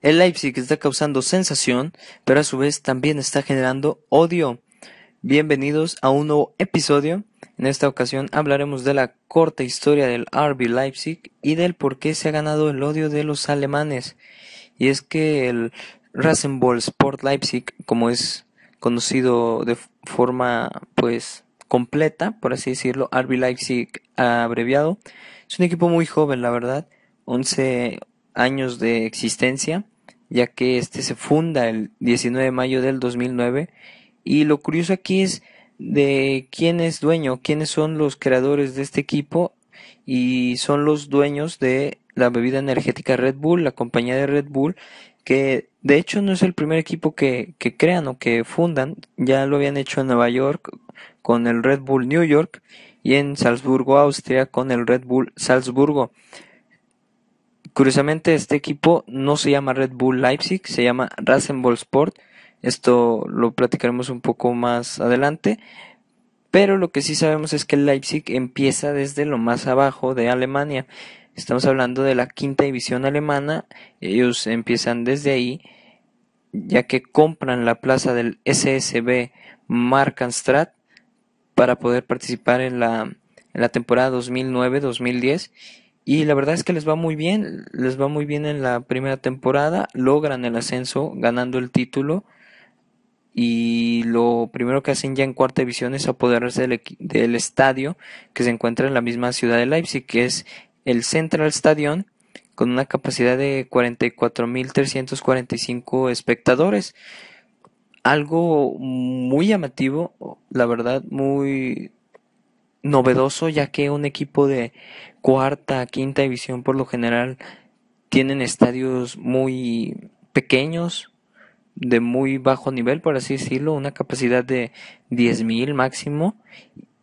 El Leipzig está causando sensación, pero a su vez también está generando odio. Bienvenidos a un nuevo episodio. En esta ocasión hablaremos de la corta historia del RB Leipzig y del por qué se ha ganado el odio de los alemanes. Y es que el Rasenball Sport Leipzig, como es conocido de forma pues completa, por así decirlo, RB Leipzig abreviado, es un equipo muy joven, la verdad, 11 años de existencia, ya que este se funda el 19 de mayo del 2009 y lo curioso aquí es de quién es dueño, quiénes son los creadores de este equipo y son los dueños de la bebida energética Red Bull, la compañía de Red Bull, que de hecho no es el primer equipo que, que crean o que fundan, ya lo habían hecho en Nueva York con el Red Bull New York y en Salzburgo, Austria con el Red Bull Salzburgo. Curiosamente, este equipo no se llama Red Bull Leipzig, se llama Rasenball Sport. Esto lo platicaremos un poco más adelante. Pero lo que sí sabemos es que el Leipzig empieza desde lo más abajo de Alemania. Estamos hablando de la quinta división alemana. Ellos empiezan desde ahí, ya que compran la plaza del SSB Markanstrat para poder participar en la, en la temporada 2009-2010 y la verdad es que les va muy bien, les va muy bien en la primera temporada, logran el ascenso ganando el título y lo primero que hacen ya en cuarta división es apoderarse del, del estadio que se encuentra en la misma ciudad de Leipzig, que es el Central Stadion con una capacidad de 44.345 espectadores. Algo muy llamativo, la verdad, muy novedoso ya que un equipo de cuarta, quinta división por lo general tienen estadios muy pequeños, de muy bajo nivel, por así decirlo, una capacidad de 10.000 máximo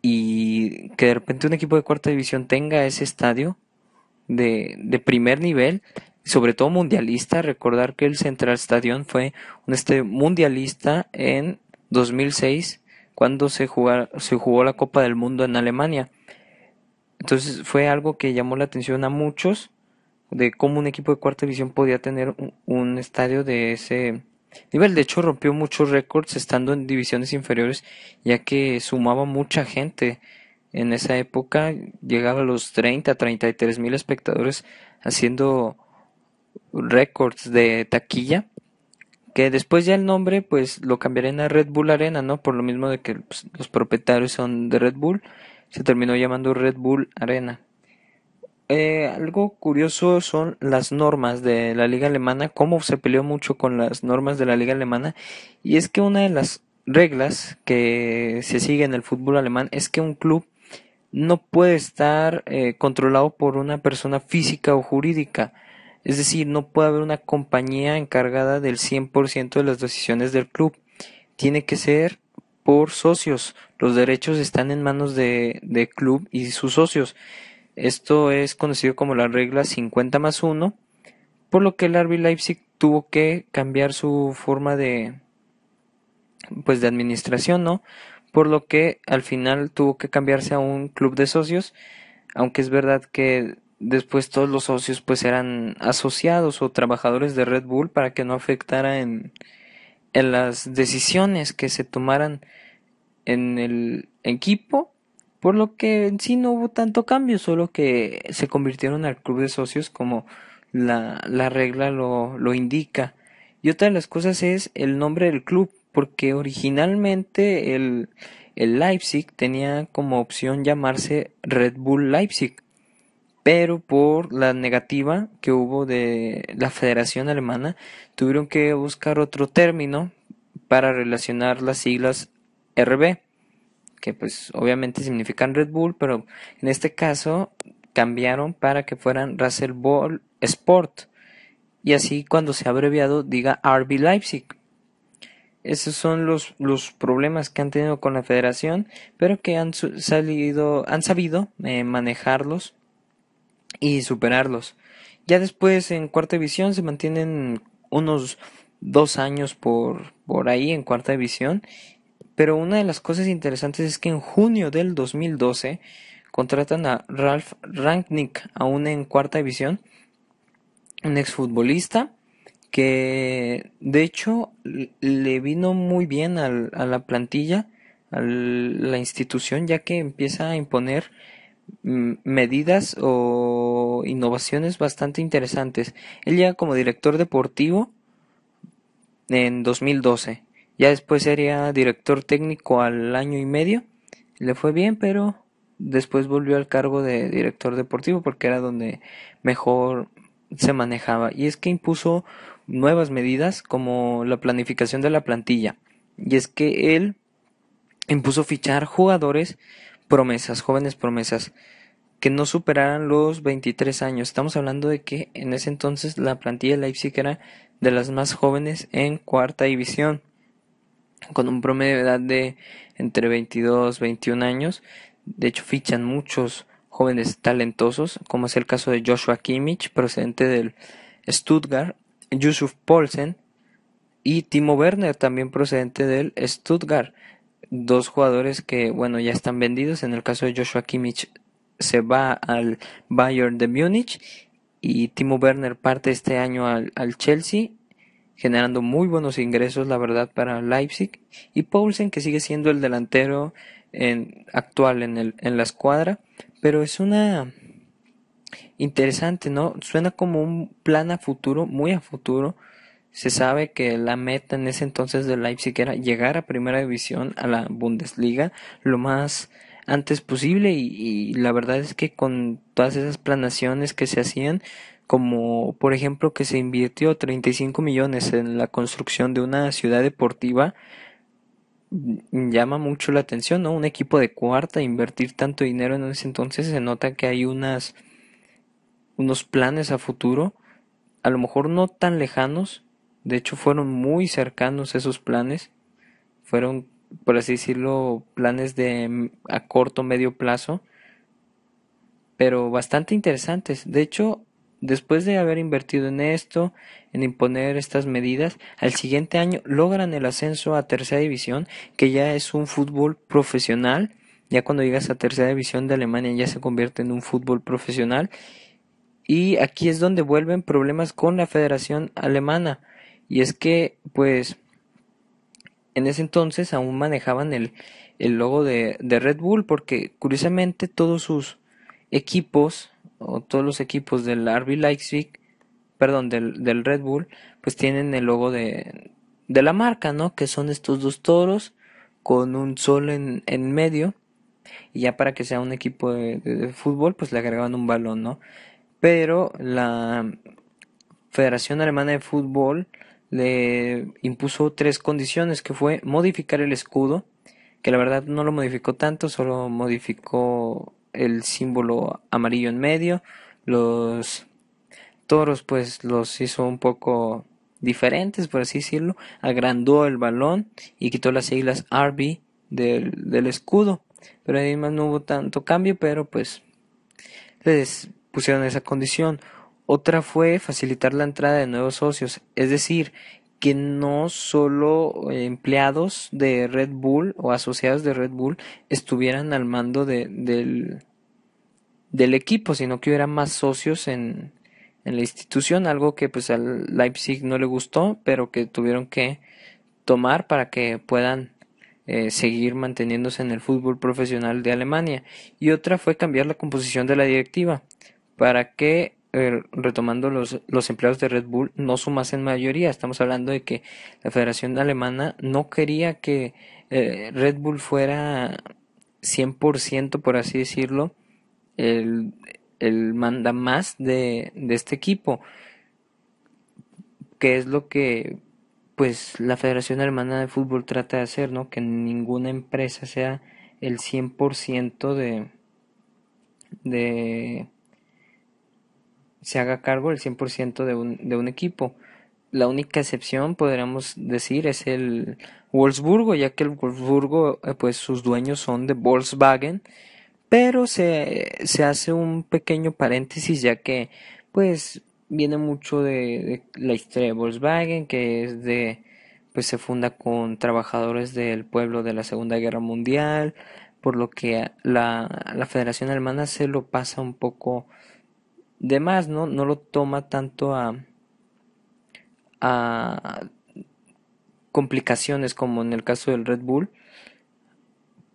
y que de repente un equipo de cuarta división tenga ese estadio de, de primer nivel, sobre todo mundialista, recordar que el Central Stadium fue un estadio mundialista en 2006 cuando se, se jugó la Copa del Mundo en Alemania. Entonces fue algo que llamó la atención a muchos de cómo un equipo de cuarta división podía tener un, estadio de ese nivel. De hecho, rompió muchos récords estando en divisiones inferiores, ya que sumaba mucha gente. En esa época llegaba a los 30, 33 mil espectadores haciendo récords de taquilla que después ya el nombre pues lo cambiarían a Red Bull Arena, ¿no? Por lo mismo de que pues, los propietarios son de Red Bull, se terminó llamando Red Bull Arena. Eh, algo curioso son las normas de la liga alemana, cómo se peleó mucho con las normas de la liga alemana, y es que una de las reglas que se sigue en el fútbol alemán es que un club no puede estar eh, controlado por una persona física o jurídica. Es decir, no puede haber una compañía encargada del 100% de las decisiones del club. Tiene que ser por socios. Los derechos están en manos de, club y sus socios. Esto es conocido como la regla 50 más 1, por lo que el RB Leipzig tuvo que cambiar su forma de pues de administración, ¿no? Por lo que al final tuvo que cambiarse a un club de socios, aunque es verdad que después todos los socios pues eran asociados o trabajadores de Red Bull para que no afectara en, en las decisiones que se tomaran en el equipo por lo que en sí no hubo tanto cambio solo que se convirtieron al club de socios como la, la regla lo, lo indica. Y otra de las cosas es el nombre del club porque originalmente el, el Leipzig tenía como opción llamarse Red Bull Leipzig pero por la negativa que hubo de la Federación Alemana, tuvieron que buscar otro término para relacionar las siglas RB, que pues obviamente significan Red Bull, pero en este caso cambiaron para que fueran Russell Ball Sport, y así cuando se ha abreviado diga RB Leipzig. Esos son los, los problemas que han tenido con la federación, pero que han salido, han sabido eh, manejarlos y superarlos. Ya después en cuarta división se mantienen unos dos años por, por ahí en cuarta división. Pero una de las cosas interesantes es que en junio del 2012 contratan a Ralph Rangnick, aún en cuarta división, un exfutbolista que de hecho le vino muy bien a la plantilla, a la institución, ya que empieza a imponer medidas o innovaciones bastante interesantes. Él llega como director deportivo en 2012. Ya después sería director técnico al año y medio. Le fue bien, pero después volvió al cargo de director deportivo porque era donde mejor se manejaba. Y es que impuso nuevas medidas como la planificación de la plantilla. Y es que él impuso fichar jugadores promesas, jóvenes promesas, que no superaran los 23 años. Estamos hablando de que en ese entonces la plantilla de Leipzig era de las más jóvenes en cuarta división, con un promedio de edad de entre 22 y 21 años. De hecho, fichan muchos jóvenes talentosos, como es el caso de Joshua Kimmich, procedente del Stuttgart, Yusuf Poulsen y Timo Werner, también procedente del Stuttgart. Dos jugadores que, bueno, ya están vendidos. En el caso de Joshua Kimmich se va al Bayern de Múnich y Timo Werner parte este año al, Chelsea generando muy buenos ingresos la verdad para Leipzig y Poulsen que sigue siendo el delantero en, actual en, el, en la escuadra pero es una interesante, ¿no? Suena como un plan a futuro, muy a futuro. Se sabe que la meta en ese entonces de Leipzig era llegar a primera división, a la Bundesliga, lo más antes posible y, la verdad es que con todas esas planaciones que se hacían, como por ejemplo que se invirtió 35 millones en la construcción de una ciudad deportiva, llama mucho la atención, ¿no? Un equipo de cuarta, invertir tanto dinero en ese entonces, se nota que hay unas, unos planes a futuro, a lo mejor no tan lejanos, de hecho fueron muy cercanos esos planes, fueron, por así decirlo, planes de a corto, medio plazo, pero bastante interesantes. De hecho, Después de haber invertido en esto, en imponer estas medidas, al siguiente año logran el ascenso a tercera división, que ya es un fútbol profesional. Ya cuando llegas a tercera división de Alemania ya se convierte en un fútbol profesional. Y aquí es donde vuelven problemas con la Federación Alemana. Y es que, pues, en ese entonces aún manejaban el, el logo de, de Red Bull, porque curiosamente todos sus equipos o todos los equipos del RB Leipzig, perdón, del, del Red Bull, pues tienen el logo de, de la marca, ¿no? Que son estos dos toros con un sol en, en medio. Y ya para que sea un equipo de, de, fútbol, pues le agregaban un balón, ¿no? Pero la Federación Alemana de Fútbol le impuso tres condiciones, que fue modificar el escudo, que la verdad no lo modificó tanto, solo modificó el símbolo amarillo en medio. Los toros pues los hizo un poco diferentes, por así decirlo. Agrandó el balón y quitó las siglas RB del, del escudo. Pero además no hubo tanto cambio, pero pues les pusieron esa condición. Otra fue facilitar la entrada de nuevos socios, es decir, que no solo empleados de Red Bull o asociados de Red Bull estuvieran al mando de, del, del equipo, sino que hubiera más socios en, en la institución, algo que pues al Leipzig no le gustó, pero que tuvieron que tomar para que puedan eh, seguir manteniéndose en el fútbol profesional de Alemania. Y otra fue cambiar la composición de la directiva para que eh, retomando los, los empleados de Red Bull no sumasen mayoría. Estamos hablando de que la Federación Alemana no quería que eh, Red Bull fuera 100%, por así decirlo, el, el manda más de, de este equipo. Que es lo que pues la Federación Alemana de Fútbol trata de hacer, ¿no? Que ninguna empresa sea el 100% de, de se haga cargo el 100% de un, de un equipo. La única excepción, podríamos decir, es el Wolfsburgo, ya que el Wolfsburgo, eh, pues sus dueños son de Volkswagen, pero se, se hace un pequeño paréntesis, ya que, pues, viene mucho de, la historia de Volkswagen, que es de, pues se funda con trabajadores del pueblo de la Segunda Guerra Mundial, por lo que la, la Federación Alemana se lo pasa un poco de más, ¿no? No lo toma tanto a, a complicaciones como en el caso del Red Bull,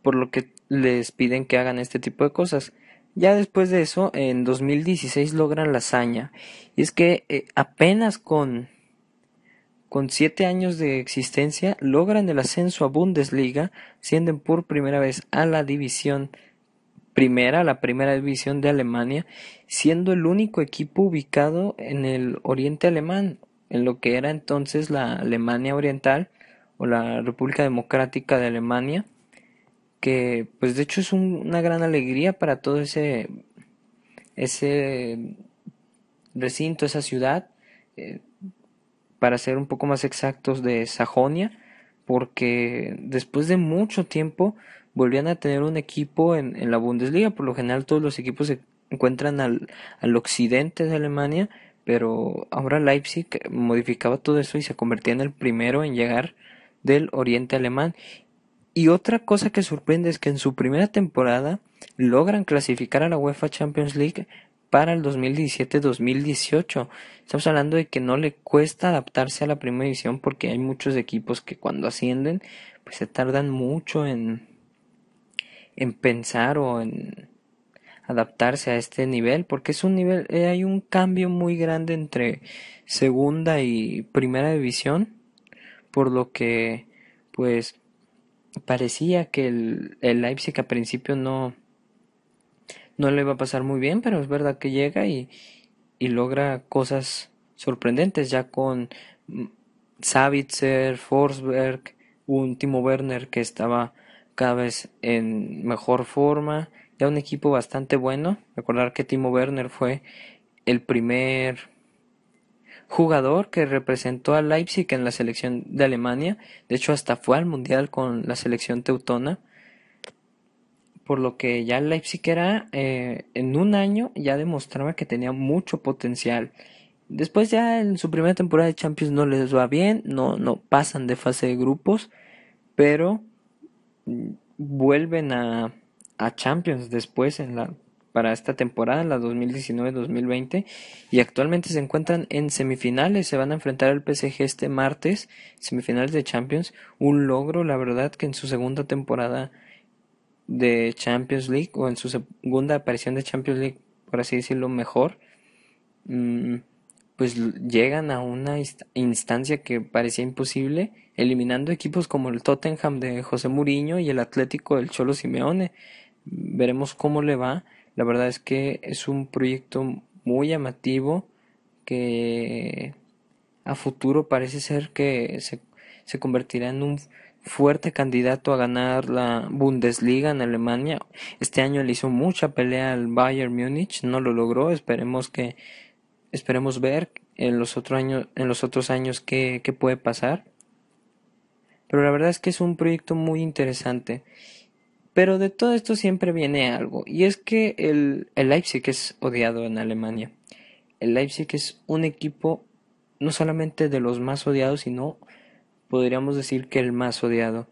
por lo que les piden que hagan este tipo de cosas. Ya después de eso, en 2016 logran la hazaña. Y es que eh, apenas con, con siete años de existencia logran el ascenso a Bundesliga, siendo por primera vez a la división primera, la primera división de Alemania, siendo el único equipo ubicado en el oriente alemán, en lo que era entonces la Alemania Oriental o la República Democrática de Alemania, que pues de hecho es una gran alegría para todo ese, ese recinto, esa ciudad, eh, para ser un poco más exactos de Sajonia, porque después de mucho tiempo volvían a tener un equipo en, en la Bundesliga, por lo general todos los equipos se encuentran al, al occidente de Alemania, pero ahora Leipzig modificaba todo eso y se convertía en el primero en llegar del oriente alemán. Y otra cosa que sorprende es que en su primera temporada logran clasificar a la UEFA Champions League para el 2017-2018. Estamos hablando de que no le cuesta adaptarse a la primera división porque hay muchos equipos que cuando ascienden pues se tardan mucho en, en pensar o en adaptarse a este nivel porque es un nivel eh, hay un cambio muy grande entre segunda y primera división por lo que pues parecía que el, el Leipzig a principio no no le va a pasar muy bien pero es verdad que llega y, y logra cosas sorprendentes ya con Savitzer, Forsberg, un Timo Werner que estaba cada vez en mejor forma un equipo bastante bueno. Recordar que Timo Werner fue el primer jugador que representó a Leipzig en la selección de Alemania. De hecho, hasta fue al Mundial con la selección teutona. Por lo que ya Leipzig era, eh, en un año, ya demostraba que tenía mucho potencial. Después ya en su primera temporada de Champions no les va bien, no, no pasan de fase de grupos, pero vuelven a, a Champions después en la para esta temporada, la 2019-2020, y actualmente se encuentran en semifinales, se van a enfrentar al PSG este martes, semifinales de Champions, un logro, la verdad, que en su segunda temporada de Champions League, o en su segunda aparición de Champions League, por así decirlo, mejor, mm, pues llegan a una instancia que parecía imposible, eliminando equipos como el Tottenham de José Mourinho y el Atlético del Cholo Simeone veremos cómo le va. La verdad es que es un proyecto muy llamativo que a futuro parece ser que se, se convertirá en un fuerte candidato a ganar la Bundesliga en Alemania. Este año le hizo mucha pelea al Bayern Múnich, no lo logró. Esperemos que esperemos ver en los otros años en los otros años qué, qué puede pasar. Pero la verdad es que es un proyecto muy interesante pero de todo esto siempre viene algo, y es que el, el Leipzig es odiado en Alemania. El Leipzig es un equipo no solamente de los más odiados, sino podríamos decir que el más odiado.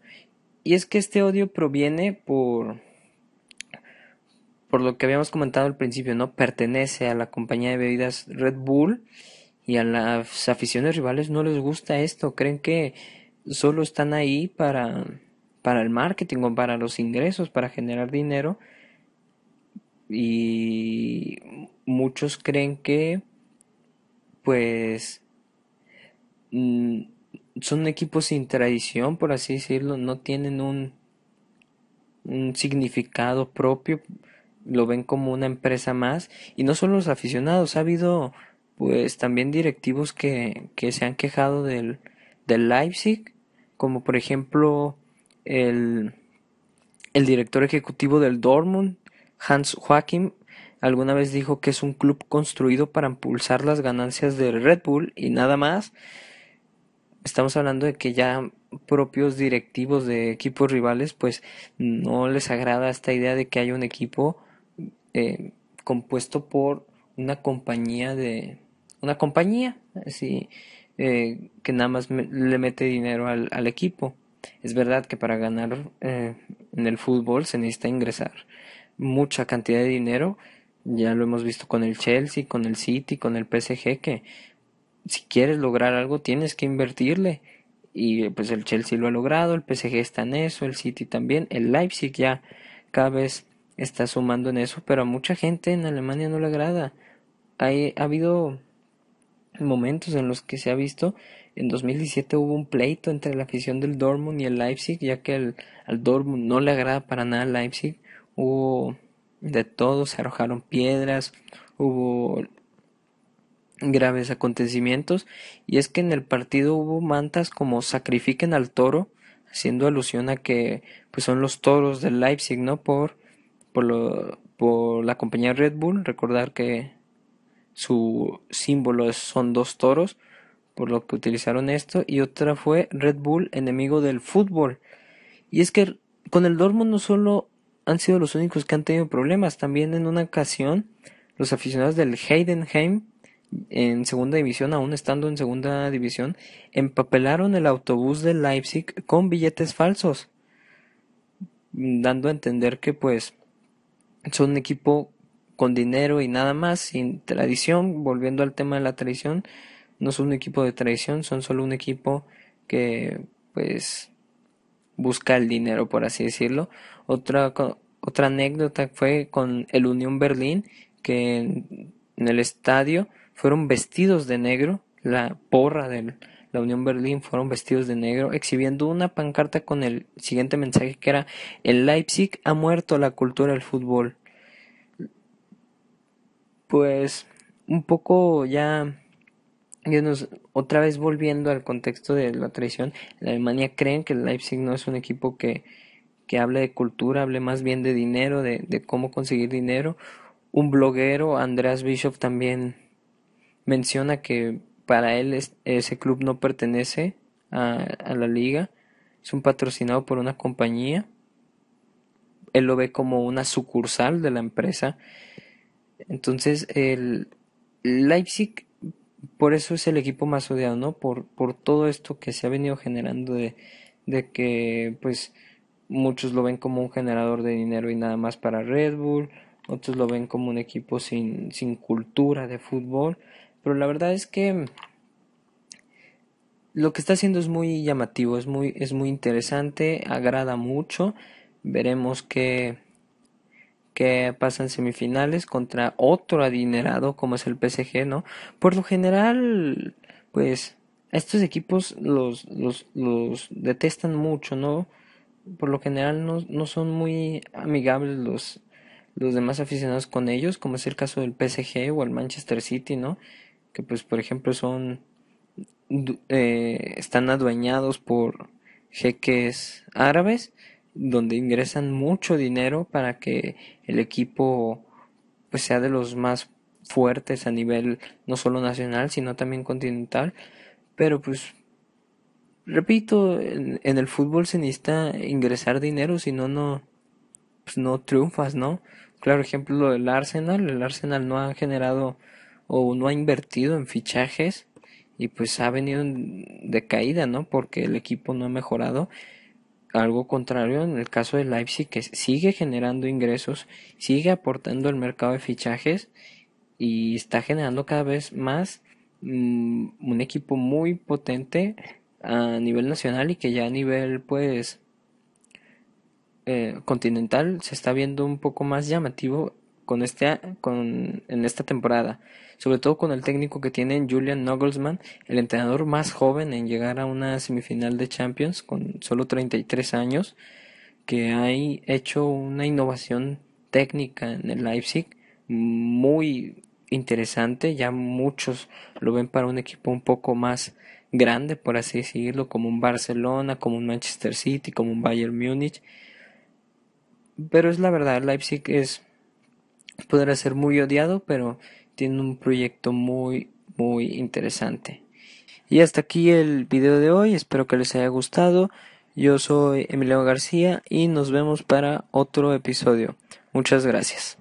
Y es que este odio proviene por por lo que habíamos comentado al principio, ¿no? Pertenece a la compañía de bebidas Red Bull y a las aficiones rivales no les gusta esto, creen que solo están ahí para para el marketing o para los ingresos, para generar dinero. Y muchos creen que, pues, mm, son equipos sin tradición, por así decirlo, no tienen un, un significado propio, lo ven como una empresa más. Y no solo los aficionados, ha habido pues también directivos que, que se han quejado del, del Leipzig, como por ejemplo el, el director ejecutivo del Dortmund, Hans Joachim, alguna vez dijo que es un club construido para impulsar las ganancias de Red Bull y nada más. Estamos hablando de que ya propios directivos de equipos rivales pues no les agrada esta idea de que haya un equipo eh, compuesto por una compañía de una compañía así eh, que nada más le mete dinero al, al equipo es verdad que para ganar eh, en el fútbol se necesita ingresar mucha cantidad de dinero. Ya lo hemos visto con el Chelsea, con el City, con el PSG, que si quieres lograr algo tienes que invertirle. Y pues el Chelsea lo ha logrado, el PSG está en eso, el City también, el Leipzig ya cada vez está sumando en eso, pero a mucha gente en Alemania no le agrada. Hay, ha habido momentos en los que se ha visto, en 2017 hubo un pleito entre la afición del Dortmund y el Leipzig, ya que el, al Dortmund no le agrada para nada el Leipzig, hubo de todo, se arrojaron piedras, hubo graves acontecimientes y es que en el partido hubo mantas como sacrifiquen al toro haciendo alusión a que pues son los toros del Leipzig no por por, lo, por la compañía Red Bull recordar que su símbolo son dos toros por lo que utilizaron esto y otra fue Red Bull enemigo del fútbol. Y es que con el Dortmund no solo han sido los únicos que han tenido problemas también en una ocasión los aficionados del Heidenheim en segunda división, aún estando en segunda división, empapelaron el autobús de Leipzig con billetes falsos, dando a entender que pues son un equipo con dinero y nada más, sin tradición, volviendo al tema de la tradición, no son un equipo de tradición, son solo un equipo que pues busca el dinero, por así decirlo. Otra, otra anécdota fue con el Unión Berlín, que en el estadio fueron vestidos de negro, la porra de la Unión Berlín fueron vestidos de negro, exhibiendo una pancarta con el siguiente mensaje que era el Leipzig ha muerto la cultura del fútbol. Pues un poco ya otra vez volviendo al contexto de la traición, en Alemania creen que el Leipzig no es un equipo que, que hable de cultura, hable más bien de dinero, de, de cómo conseguir dinero. Un bloguero, Andreas Bischoff, también menciona que para él ese club no pertenece a, la liga, es un patrocinado por una compañía, él lo ve como una sucursal de la empresa, entonces el Leipzig por eso es el equipo más odiado, ¿no? Por, todo esto que se ha venido generando de, de que pues muchos lo ven como un generador de dinero y nada más para Red Bull, otros lo ven como un equipo sin, sin cultura de fútbol, pero la verdad es que lo que está haciendo es muy llamativo, es muy, es muy interesante, agrada mucho. Veremos qué, pasa en semifinales contra otro adinerado como es el PSG, ¿no? Por lo general, pues a estos equipos los, los, los detestan mucho, ¿no? Por lo general no, no son muy amigables los, los demás aficionados con ellos, como es el caso del PSG o el Manchester City, ¿no? Que pues por ejemplo son eh, están adueñados por jeques árabes donde ingresan mucho dinero para que el equipo pues sea de los más fuertes a nivel no solo nacional sino también continental. Pero pues repito en, el fútbol se necesita ingresar dinero si no no pues no triunfas no claro ejemplo lo del Arsenal el Arsenal no ha generado o no ha invertido en fichajes y pues ha venido de caída, ¿no? Porque el equipo no ha mejorado. Algo contrario en el caso de Leipzig que sigue generando ingresos, sigue aportando al mercado de fichajes y está generando cada vez más mm, un equipo muy potente a nivel nacional y que ya a nivel pues eh, continental se está viendo un poco más llamativo con este con en esta temporada sobre todo con el técnico que tiene Julian Nagelsmann, el entrenador más joven en llegar a una semifinal de Champions con solo 33 años, que ha hecho una innovación técnica en el Leipzig muy interesante, ya muchos lo ven para un equipo un poco más grande, por así decirlo, como un Barcelona, como un Manchester City, como un Bayern Múnich. Pero es la verdad, Leipzig es podrá ser muy odiado, pero tiene un proyecto muy, muy interesante. Y hasta aquí el video de hoy, espero que les haya gustado. Yo soy Emilio García y nos vemos para otro episodio. Muchas gracias.